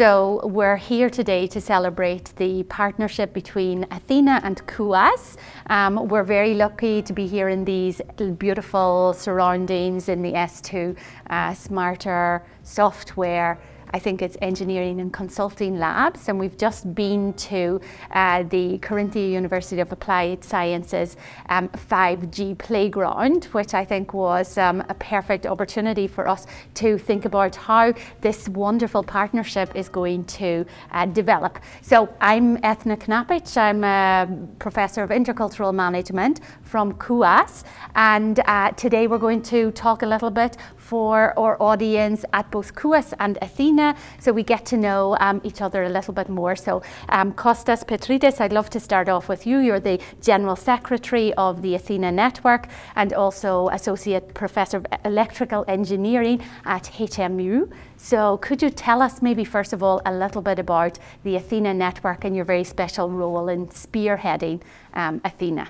So we're here today to celebrate the partnership between Athena and KUAS. Um, we're very lucky to be here in these beautiful surroundings in the S2 uh, Smarter software I think it's engineering and consulting labs, and we've just been to uh, the Carinthia University of Applied Sciences um, 5G playground, which I think was um, a perfect opportunity for us to think about how this wonderful partnership is going to uh, develop. So I'm Eithne Knappitsch, I'm a professor of intercultural management from KUAS, and uh, today we're going to talk a little bit for our audience at both KUAS and Athena so we get to know um, each other a little bit more. So, um, Kostas Petridis, I'd love to start off with you. You're the General Secretary of the Athena Network and also Associate Professor of Electrical Engineering at HMU. So, could you tell us, maybe first of all, a little bit about the Athena Network and your very special role in spearheading um, Athena?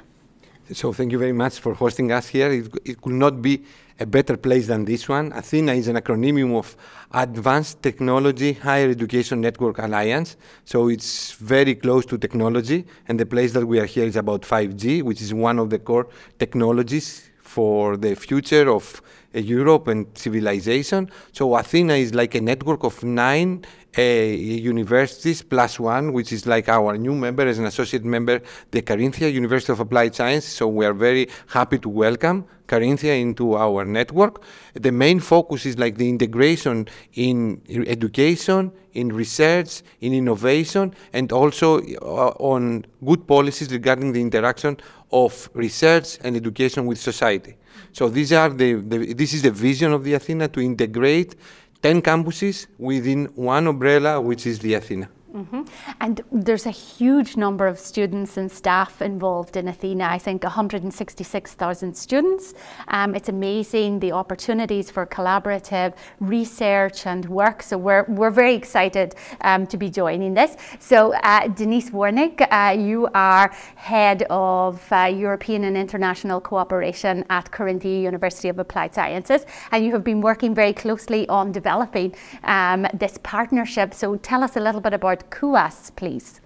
So, thank you very much for hosting us here. It, it could not be a better place than this one. Athena is an acronym of Advanced Technology Higher Education Network Alliance. So it's very close to technology. And the place that we are here is about 5G, which is one of the core technologies for the future of Europe and civilization. So Athena is like a network of nine uh, universities plus one, which is like our new member as an associate member, the Carinthia University of Applied Science. So we are very happy to welcome Carinthia into our network. The main focus is like the integration in education, in research, in innovation, and also uh, on good policies regarding the interaction of research and education with society. So these are the, the this is the vision of the Athena to integrate 10 campuses within one umbrella, which is the Athena. Mm-hmm. And there's a huge number of students and staff involved in Athena. I think 166,000 students. Um, it's amazing the opportunities for collaborative research and work. So we're, we're very excited um, to be joining this. So uh, Denise Wornig, uh, you are head of uh, European and International Cooperation at Carinthia University of Applied Sciences, and you have been working very closely on developing um, this partnership. So tell us a little bit about KUAS, please.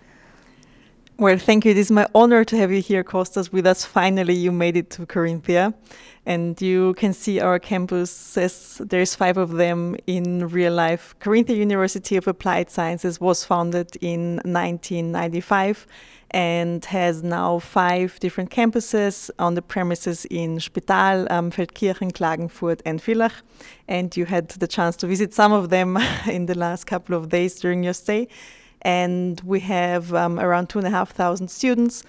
Well, thank you. It is my honor to have you here, Kostas, with us. Finally, you made it to Carinthia. And you can see our campuses. There's five of them in real life. Carinthia University of Applied Sciences was founded in 1995 and has now five different campuses on the premises in Spittal, um, Feldkirchen, Klagenfurt, and Villach. And you had the chance to visit some of them in the last couple of days during your stay and we have um, around two and a half thousand students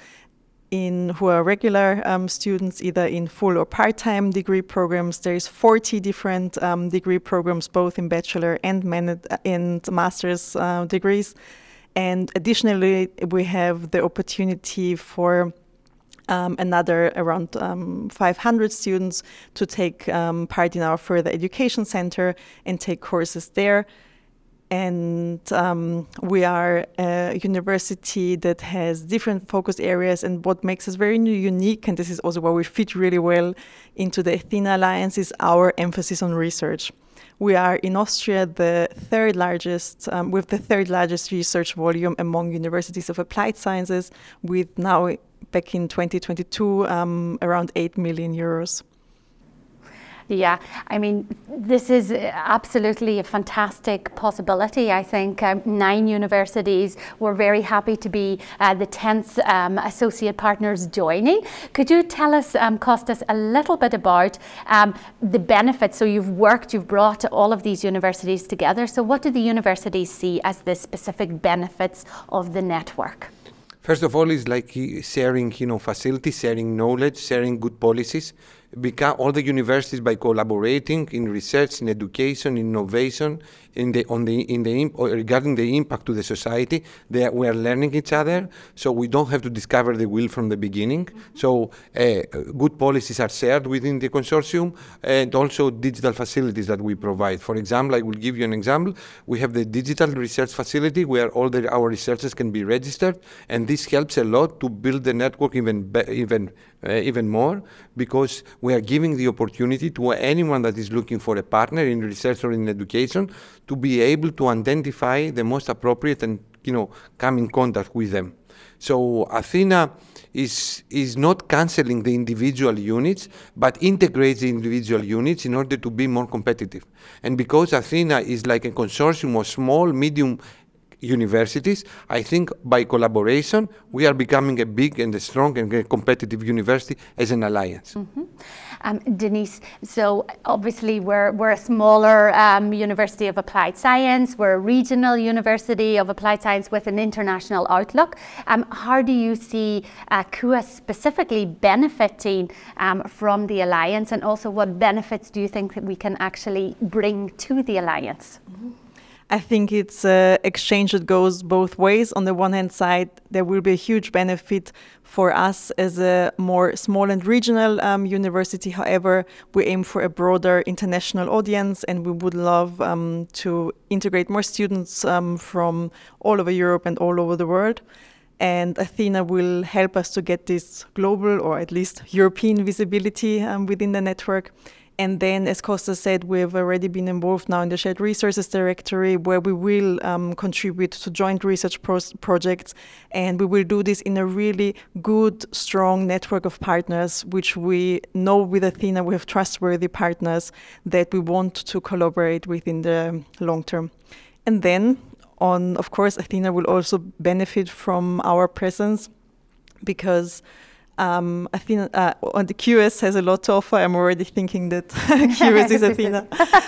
in who are regular um, students, either in full or part-time degree programs. There is 40 different um, degree programs, both in bachelor and, man- and master's uh, degrees. And additionally, we have the opportunity for um, another around um, 500 students to take um, part in our further education center and take courses there and um, we are a university that has different focus areas and what makes us very unique and this is also where we fit really well into the athena alliance is our emphasis on research. We are in austria the third largest um, with the third largest research volume among universities of applied sciences with now back in 2022 um, around 8 million euros yeah, I mean, this is absolutely a fantastic possibility. I think um, nine universities were very happy to be uh, the 10th um, associate partners joining. Could you tell us, um, Kostas, a little bit about um, the benefits? So you've worked, you've brought all of these universities together. So what do the universities see as the specific benefits of the network? First of all, it's like sharing, you know, facilities, sharing knowledge, sharing good policies become all the universities by collaborating in research, in education, innovation, in the on the in the regarding the impact to the society. They we are learning each other, so we don't have to discover the wheel from the beginning. Mm-hmm. So uh, good policies are shared within the consortium, and also digital facilities that we provide. For example, I will give you an example. We have the digital research facility where all the, our researchers can be registered, and this helps a lot to build the network even be, even uh, even more because we are giving the opportunity to anyone that is looking for a partner in research or in education to be able to identify the most appropriate and you know come in contact with them. So Athena is is not canceling the individual units, but integrates the individual units in order to be more competitive. And because Athena is like a consortium of small, medium universities. I think by collaboration, we are becoming a big and a strong and a competitive university as an alliance. Mm-hmm. Um, Denise, so obviously we're, we're a smaller um, university of applied science, we're a regional university of applied science with an international outlook. Um, how do you see uh, KUAS specifically benefiting um, from the alliance and also what benefits do you think that we can actually bring to the alliance? Mm-hmm. I think it's an exchange that goes both ways. On the one hand side, there will be a huge benefit for us as a more small and regional um, university. However, we aim for a broader international audience, and we would love um, to integrate more students um, from all over Europe and all over the world. And Athena will help us to get this global or at least European visibility um, within the network. And then, as Costa said, we've already been involved now in the Shared Resources Directory, where we will um, contribute to joint research pro- projects. And we will do this in a really good, strong network of partners, which we know with Athena we have trustworthy partners that we want to collaborate with in the long term. And then, on of course, Athena will also benefit from our presence because um, Athena, uh, the KUAS has a lot to offer. I'm already thinking that KUAS is Athena.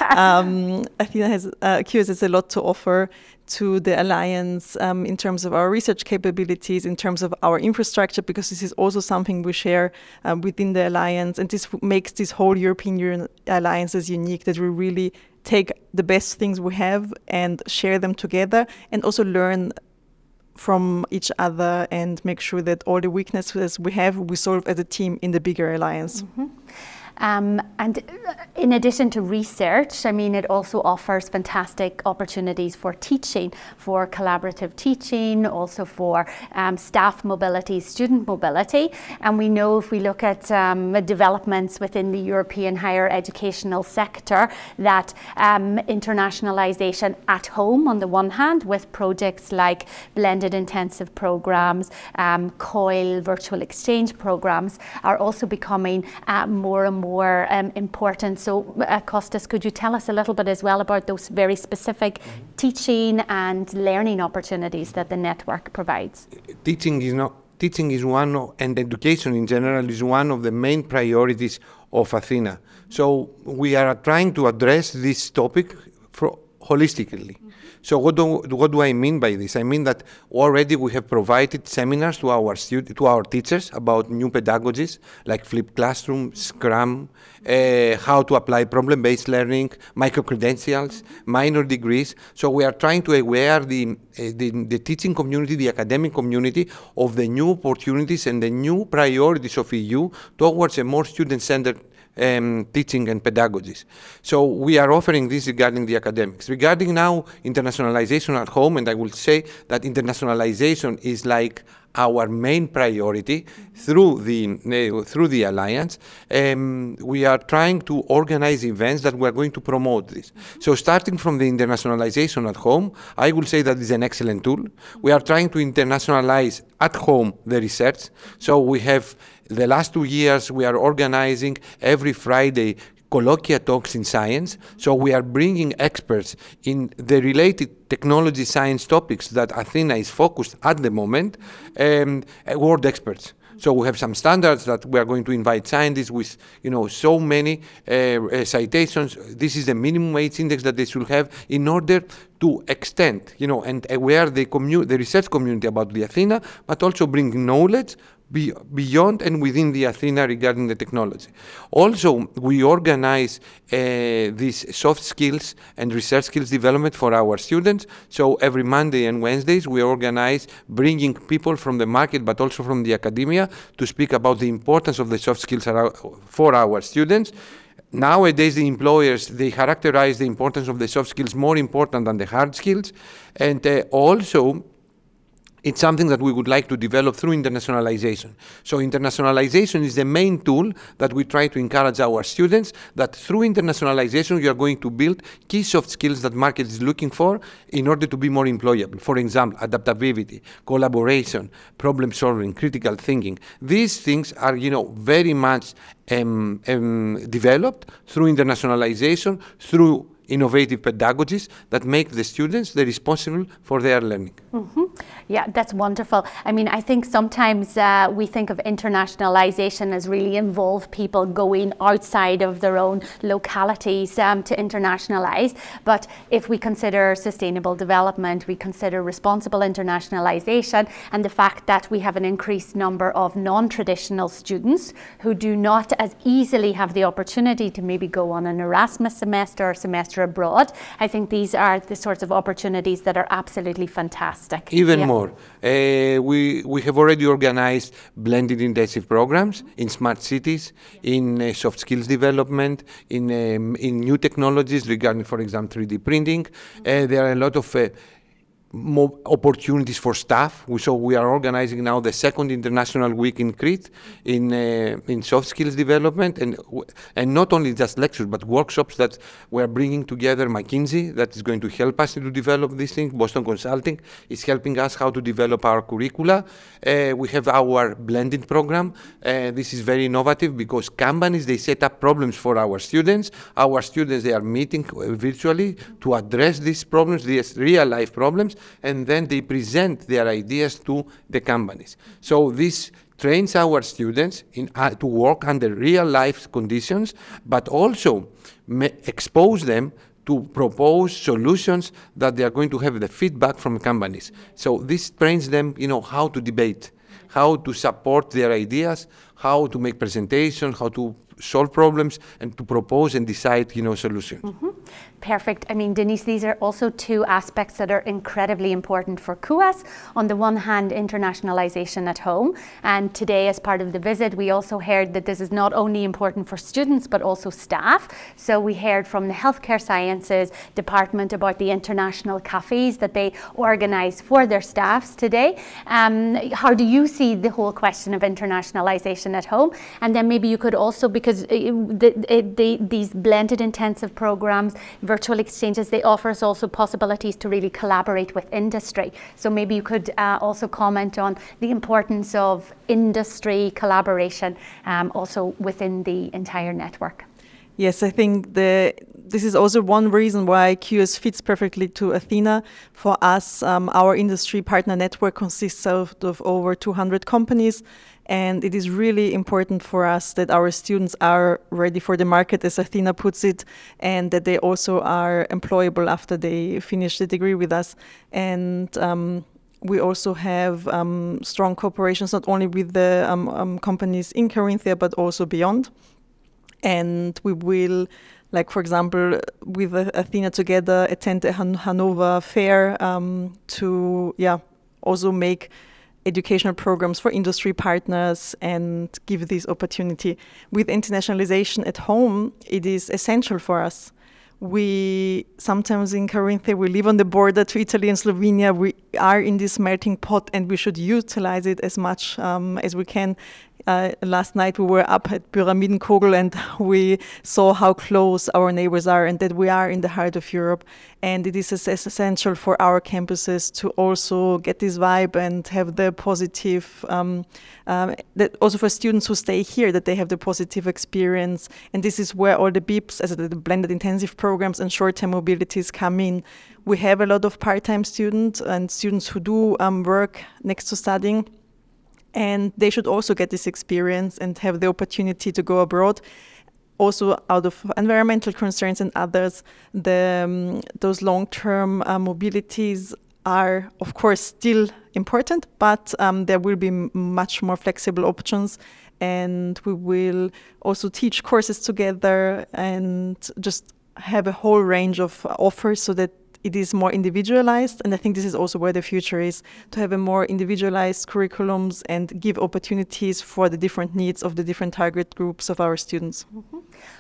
um, Athena has uh, KUAS has a lot to offer to the alliance um, in terms of our research capabilities, in terms of our infrastructure, because this is also something we share um, within the alliance, and this makes this whole European Union alliance as unique that we really take the best things we have and share them together, and also learn from each other and make sure that all the weaknesses we have we solve as a team in the bigger alliance. Mm-hmm. Um, and uh, in addition to research, I mean, it also offers fantastic opportunities for teaching, for collaborative teaching, also for um, staff mobility, student mobility. And we know if we look at um, developments within the European higher educational sector, that um, internationalization at home, on the one hand, with projects like blended intensive programs, um, COIL virtual exchange programs, are also becoming uh, more and more more um, important. So, uh, Kostas, could you tell us a little bit as well about those very specific mm-hmm. teaching and learning opportunities that the network provides? Teaching is not teaching is one of, and education in general is one of the main priorities of Athena. So we are trying to address this topic for, holistically. So what do, what do I mean by this? I mean that already we have provided seminars to our stud- to our teachers about new pedagogies like flipped classroom, Scrum, uh, how to apply problem-based learning, micro-credentials, minor degrees. So we are trying to aware the, uh, the, the teaching community, the academic community of the new opportunities and the new priorities of EU towards a more student-centered um, teaching and pedagogies. So we are offering this regarding the academics. Regarding now internationalization at home, and I will say that internationalization is like our main priority through the uh, through the alliance. Um, we are trying to organize events that we are going to promote this. So starting from the internationalization at home, I will say that is an excellent tool. We are trying to internationalize at home the research. So we have the last two years, we are organizing every Friday colloquia talks in science. So we are bringing experts in the related technology science topics that Athena is focused at the moment, um, world experts. So we have some standards that we are going to invite scientists with, you know, so many uh, uh, citations. This is the minimum h-index that they should have in order to extend, you know, and aware the commu- the research community about the Athena, but also bring knowledge be beyond and within the Athena regarding the technology. Also, we organize uh, these soft skills and research skills development for our students. So every Monday and Wednesdays, we organize bringing people from the market, but also from the academia, to speak about the importance of the soft skills for our students nowadays the employers they characterize the importance of the soft skills more important than the hard skills and uh, also it's something that we would like to develop through internationalization. So internationalization is the main tool that we try to encourage our students that through internationalization you are going to build key soft skills that market is looking for in order to be more employable. For example, adaptability, collaboration, problem solving, critical thinking. These things are, you know, very much um, um, developed through internationalization, through innovative pedagogies that make the students the responsible for their learning. Mm-hmm. Yeah, that's wonderful. I mean, I think sometimes uh, we think of internationalization as really involve people going outside of their own localities um, to internationalize. But if we consider sustainable development, we consider responsible internationalization, and the fact that we have an increased number of non traditional students who do not as easily have the opportunity to maybe go on an Erasmus semester or semester abroad, I think these are the sorts of opportunities that are absolutely fantastic. Even yeah. more. Uh, we, we have already organized blended intensive programs in smart cities, in uh, soft skills development, in, um, in new technologies regarding, for example, 3D printing. Uh, there are a lot of uh, more opportunities for staff. We, So we are organizing now the second international week in Crete in uh, in soft skills development, and and not only just lectures but workshops that we are bringing together. McKinsey that is going to help us to develop these things. Boston Consulting is helping us how to develop our curricula. Uh, we have our blending program. Uh, this is very innovative because companies they set up problems for our students. Our students they are meeting virtually to address these problems, these real life problems and then they present their ideas to the companies. So this trains our students in, uh, to work under real life conditions, but also expose them to propose solutions that they are going to have the feedback from companies. So this trains them, you know, how to debate, how to support their ideas, how to make presentations, how to solve problems, and to propose and decide, you know, solutions. Mm-hmm. Perfect. I mean, Denise, these are also two aspects that are incredibly important for KUAS. On the one hand, internationalization at home. And today, as part of the visit, we also heard that this is not only important for students, but also staff. So we heard from the Healthcare Sciences Department about the international cafes that they organize for their staffs today. Um, how do you see the whole question of internationalization at home? And then maybe you could also, because the, these blended intensive programs, virtual exchanges, they offer us also possibilities to really collaborate with industry. So maybe you could uh, also comment on the importance of industry collaboration um, also within the entire network. Yes, I think the this is also one reason why KUAS fits perfectly to Athena. For us, um, our industry partner network consists of, of over 200 companies, and it is really important for us that our students are ready for the market, as Athena puts it, and that they also are employable after they finish the degree with us. And um, we also have um, strong cooperations not only with the um, um companies in Carinthia but also beyond. And we will, like for example, with Athena together, attend the Han- Hanover Fair um, to, yeah, also make educational programs for industry partners and give this opportunity. With internationalization at home, it is essential for us. We sometimes in Carinthia, we live on the border to Italy and Slovenia. We are in this melting pot and we should utilize it as much um, as we can uh, last night we were up at Pyramidenkogel and we saw how close our neighbors are and that we are in the heart of Europe. And it is essential for our campuses to also get this vibe and have the positive, um, um, that also for students who stay here, that they have the positive experience. And this is where all the BIPs, as the blended intensive programs and short-term mobilities come in. We have a lot of part-time students and students who do um, work next to studying and they should also get this experience and have the opportunity to go abroad. Also out of environmental concerns and others the um, those long-term uh, mobilities are of course still important but um, there will be much more flexible options. And we will also teach courses together and just have a whole range of offers so that it is more individualized. And I think this is also where the future is to have a more individualized curriculums and give opportunities for the different needs of the different target groups of our students. Mm-hmm.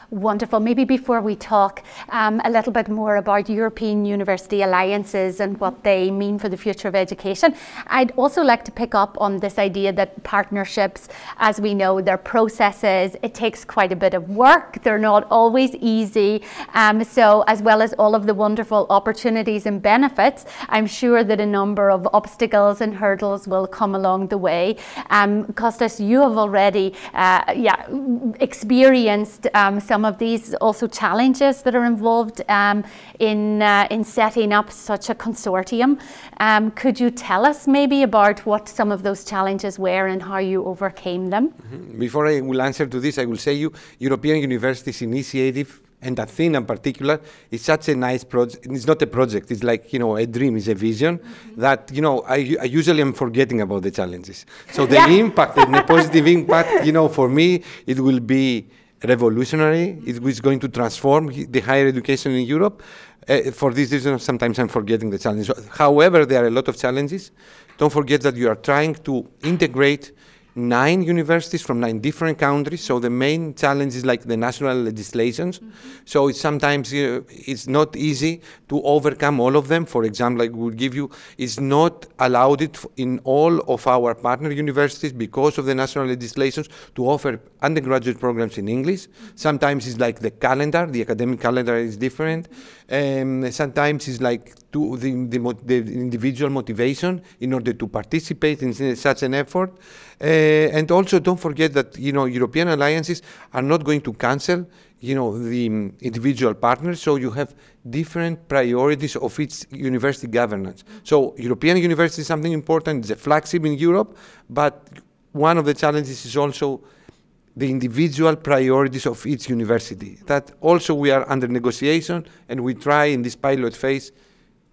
Wonderful. Maybe before we talk um, a little bit more about European University Alliances and what they mean for the future of education, I'd also like to pick up on this idea that partnerships, as we know, they're processes, it takes quite a bit of work, they're not always easy. Um, so, as well as all of the wonderful opportunities and benefits, I'm sure that a number of obstacles and hurdles will come along the way. Um, Kostas, you have already uh, yeah, experienced um, some some of these also challenges that are involved um, in, uh, in setting up such a consortium. Um, could you tell us maybe about what some of those challenges were and how you overcame them? Mm-hmm. Before I will answer to this, I will say you European Universities Initiative and Athena in particular is such a nice project. It's not a project. It's like you know a dream. It's a vision mm-hmm. that you know I, I, usually am forgetting about the challenges. So the yeah. impact, the positive impact, you know, for me it will be revolutionary. It is going to transform the higher education in Europe. Uh, for this reason, sometimes I'm forgetting the challenges. However, there are a lot of challenges. Don't forget that you are trying to integrate nine universities from nine different countries. So the main challenge is like the national legislations. Mm-hmm. So it's sometimes uh, it's not easy to overcome all of them. For example, I will give you, it's not allowed it in all of our partner universities because of the national legislations to offer undergraduate programs in English. Mm-hmm. Sometimes it's like the calendar, the academic calendar is different. Um, sometimes it's like to the, the, the, individual motivation in order to participate in such an effort. Uh, and also don't forget that you know European alliances are not going to cancel you know the um, individual partners. So you have different priorities of each university governance. So european university is something important. It's a flagship in europe but one of the challenges is also the individual priorities of each university. That also we are under negotiation and we try in this pilot phase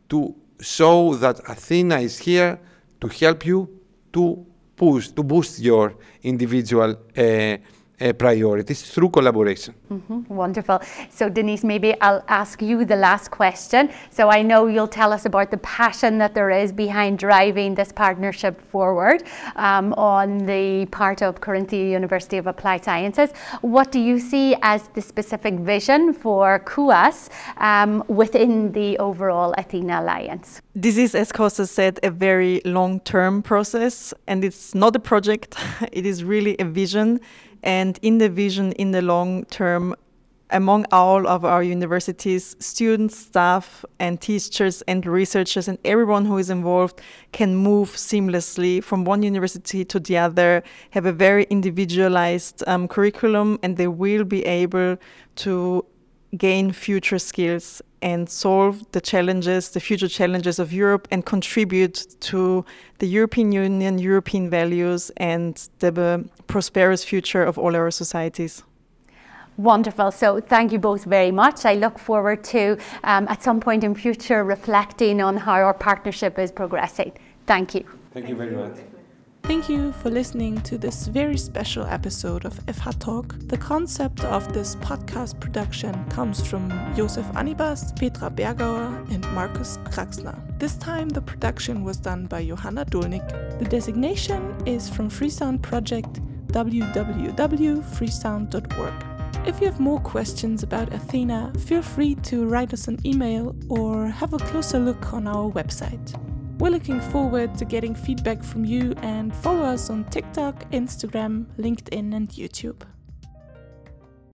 to show that athena is here to help you to push to boost your individual uh, uh, priorities through collaboration. Mm-hmm. Wonderful. So, Denise, maybe I'll ask you the last question. So, I know you'll tell us about the passion that there is behind driving this partnership forward um, on the part of Carinthia University of Applied Sciences. What do you see as the specific vision for KUAS um, within the overall Athena Alliance? This is, as Costa said, a very long term process, and it's not a project, it is really a vision and in the vision in the long term among all of our universities, students, staff, and teachers and researchers and everyone who is involved can move seamlessly from one university to the other, have a very individualized um, curriculum, and they will be able to gain future skills and solve the challenges, the future challenges of Europe, and contribute to the European Union, European values, and the prosperous future of all our societies. Wonderful. So thank you both very much. I look forward to, um, at some point in future, reflecting on how our partnership is progressing. Thank you. Thank you very much. Thank you for listening to this very special episode of FH Talk. The concept of this podcast production comes from Josef Anibas, Petra Bergauer, and Markus Kraxner. This time the production was done by Johanna Dolnik. The designation is from Freesound Project www.freesound.org. If you have more questions about Athena, feel free to write us an email or have a closer look on our website. We're looking forward to getting feedback from you and follow us on TikTok, Instagram, LinkedIn, and YouTube.